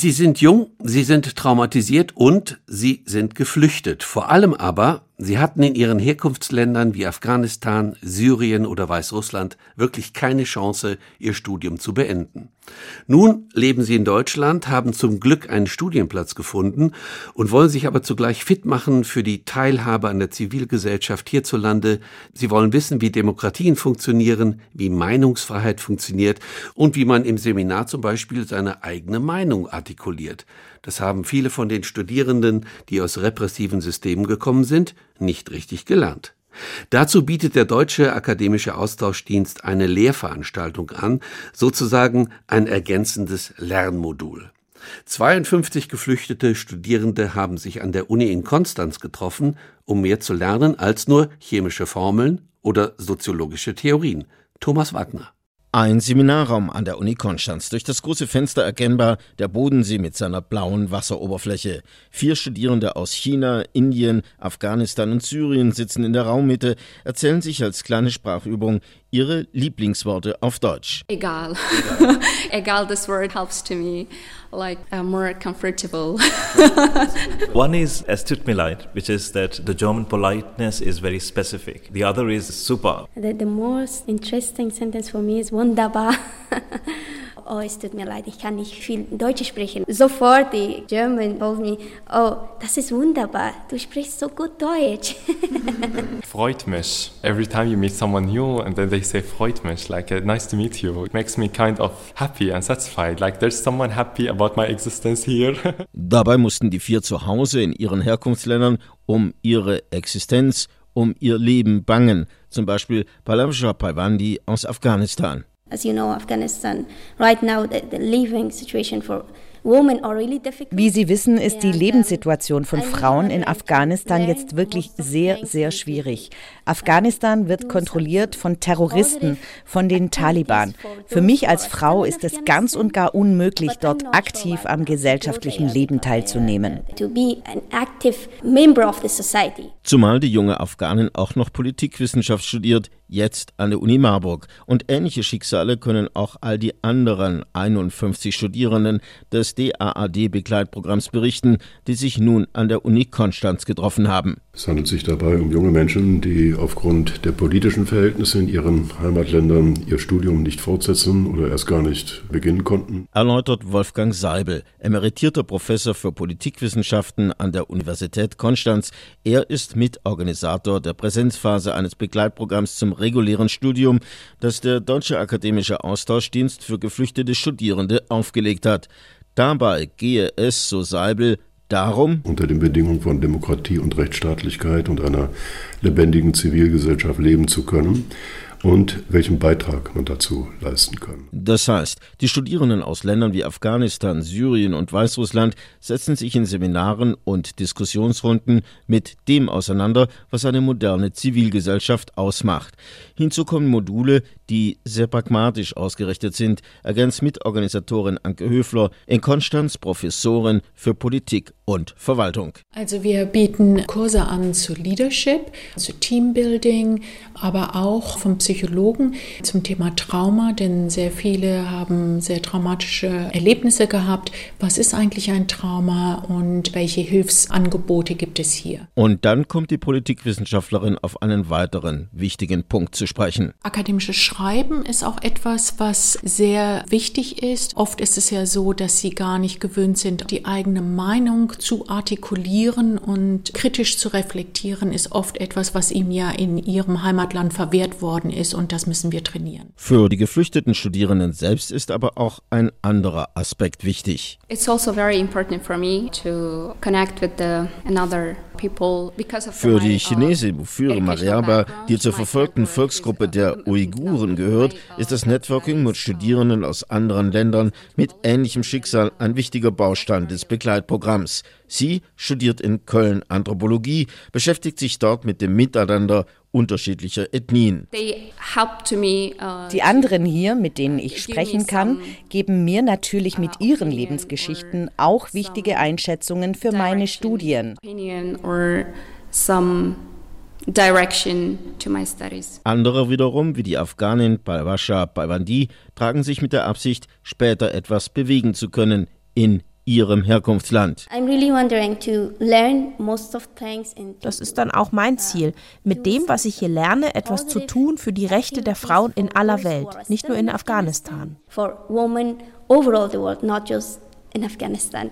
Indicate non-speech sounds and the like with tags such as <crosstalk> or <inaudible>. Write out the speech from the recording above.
Sie sind jung, sie sind traumatisiert und sie sind geflüchtet. Vor allem aber, sie hatten in ihren Herkunftsländern wie Afghanistan, Syrien oder Weißrussland wirklich keine Chance, ihr Studium zu beenden. Nun leben sie in Deutschland, haben zum Glück einen Studienplatz gefunden und wollen sich aber zugleich fit machen für die Teilhabe an der Zivilgesellschaft hierzulande. Sie wollen wissen, wie Demokratien funktionieren, wie Meinungsfreiheit funktioniert und wie man im Seminar zum Beispiel seine eigene Meinung artikuliert. Das haben viele von den Studierenden, die aus repressiven Systemen gekommen sind, nicht richtig gelernt. Dazu bietet der Deutsche Akademische Austauschdienst eine Lehrveranstaltung an, sozusagen ein ergänzendes Lernmodul. 52 geflüchtete Studierende haben sich an der Uni in Konstanz getroffen, um mehr zu lernen als nur chemische Formeln oder soziologische Theorien. Thomas Wagner ein Seminarraum an der Uni Konstanz. Durch das große Fenster erkennbar der Bodensee mit seiner blauen Wasseroberfläche. Vier Studierende aus China, Indien, Afghanistan und Syrien sitzen in der Raummitte, erzählen sich als kleine Sprachübung ihre Lieblingsworte auf Deutsch. Egal. Egal, <laughs> this word helps to me like uh, more comfortable. <laughs> One is es tut mir leid, which is that the German politeness is very specific. The other is super. The, the most interesting sentence for me is wunderbar. <laughs> oh, es tut mir leid, ich kann nicht viel Deutsch sprechen. Sofort die German told me, oh, das ist wunderbar, du sprichst so gut Deutsch. <laughs> freut mich. Every time you meet someone new and then they say freut mich, like uh, nice to meet you, it makes me kind of happy and satisfied. Like there's someone happy about my existence here. <laughs> Dabei mussten die vier zu Hause in ihren Herkunftsländern um ihre Existenz, um ihr Leben bangen. Zum Beispiel Palamsha Paiwandi aus Afghanistan. As you know, Afghanistan right now the, the living situation for wie Sie wissen, ist die Lebenssituation von Frauen in Afghanistan jetzt wirklich sehr, sehr schwierig. Afghanistan wird kontrolliert von Terroristen, von den Taliban. Für mich als Frau ist es ganz und gar unmöglich, dort aktiv am gesellschaftlichen Leben teilzunehmen. Zumal die junge Afghanin auch noch Politikwissenschaft studiert, jetzt an der Uni Marburg. Und ähnliche Schicksale können auch all die anderen 51 Studierenden des DAAD-Begleitprogramms berichten, die sich nun an der Uni Konstanz getroffen haben. Es handelt sich dabei um junge Menschen, die aufgrund der politischen Verhältnisse in ihren Heimatländern ihr Studium nicht fortsetzen oder erst gar nicht beginnen konnten. Erläutert Wolfgang Seibel, emeritierter Professor für Politikwissenschaften an der Universität Konstanz. Er ist Mitorganisator der Präsenzphase eines Begleitprogramms zum regulären Studium, das der Deutsche Akademische Austauschdienst für geflüchtete Studierende aufgelegt hat. Dabei gehe es, so Seibel, darum, unter den Bedingungen von Demokratie und Rechtsstaatlichkeit und einer lebendigen Zivilgesellschaft leben zu können und welchen Beitrag man dazu leisten kann. Das heißt, die Studierenden aus Ländern wie Afghanistan, Syrien und Weißrussland setzen sich in Seminaren und Diskussionsrunden mit dem auseinander, was eine moderne Zivilgesellschaft ausmacht. Hinzu kommen Module, die sehr pragmatisch ausgerichtet sind, ergänzt Mitorganisatorin Anke Höfler, in Konstanz Professorin für Politik und Verwaltung. Also wir bieten Kurse an zu Leadership, zu Teambuilding, aber auch vom Psychologen zum Thema Trauma, denn sehr viele haben sehr traumatische Erlebnisse gehabt. Was ist eigentlich ein Trauma und welche Hilfsangebote gibt es hier? Und dann kommt die Politikwissenschaftlerin auf einen weiteren wichtigen Punkt zu sprechen. Akademisches Schreiben ist auch etwas, was sehr wichtig ist. Oft ist es ja so, dass sie gar nicht gewöhnt sind, die eigene Meinung zu artikulieren und kritisch zu reflektieren, ist oft etwas, was ihm ja in ihrem Heimatland verwehrt worden ist und das müssen wir trainieren. Für die geflüchteten Studierenden selbst ist aber auch ein anderer Aspekt wichtig. It's also very important for me to connect with the another für die Chinesin Mufure Mariaba, die zur verfolgten Volksgruppe der Uiguren gehört, ist das Networking mit Studierenden aus anderen Ländern mit ähnlichem Schicksal ein wichtiger Baustein des Begleitprogramms. Sie studiert in Köln Anthropologie, beschäftigt sich dort mit dem Miteinander unterschiedlicher Ethnien. Uh, die anderen hier, mit denen ich sprechen kann, geben mir natürlich mit uh, ihren Lebensgeschichten auch wichtige Einschätzungen für meine Studien. Andere wiederum, wie die Afghanin Balwasha Balwandi, tragen sich mit der Absicht, später etwas bewegen zu können in ihrem Herkunftsland. Das ist dann auch mein Ziel, mit dem, was ich hier lerne, etwas zu tun für die Rechte der Frauen in aller Welt, nicht nur in Afghanistan. For women overall the world, not just in Afghanistan.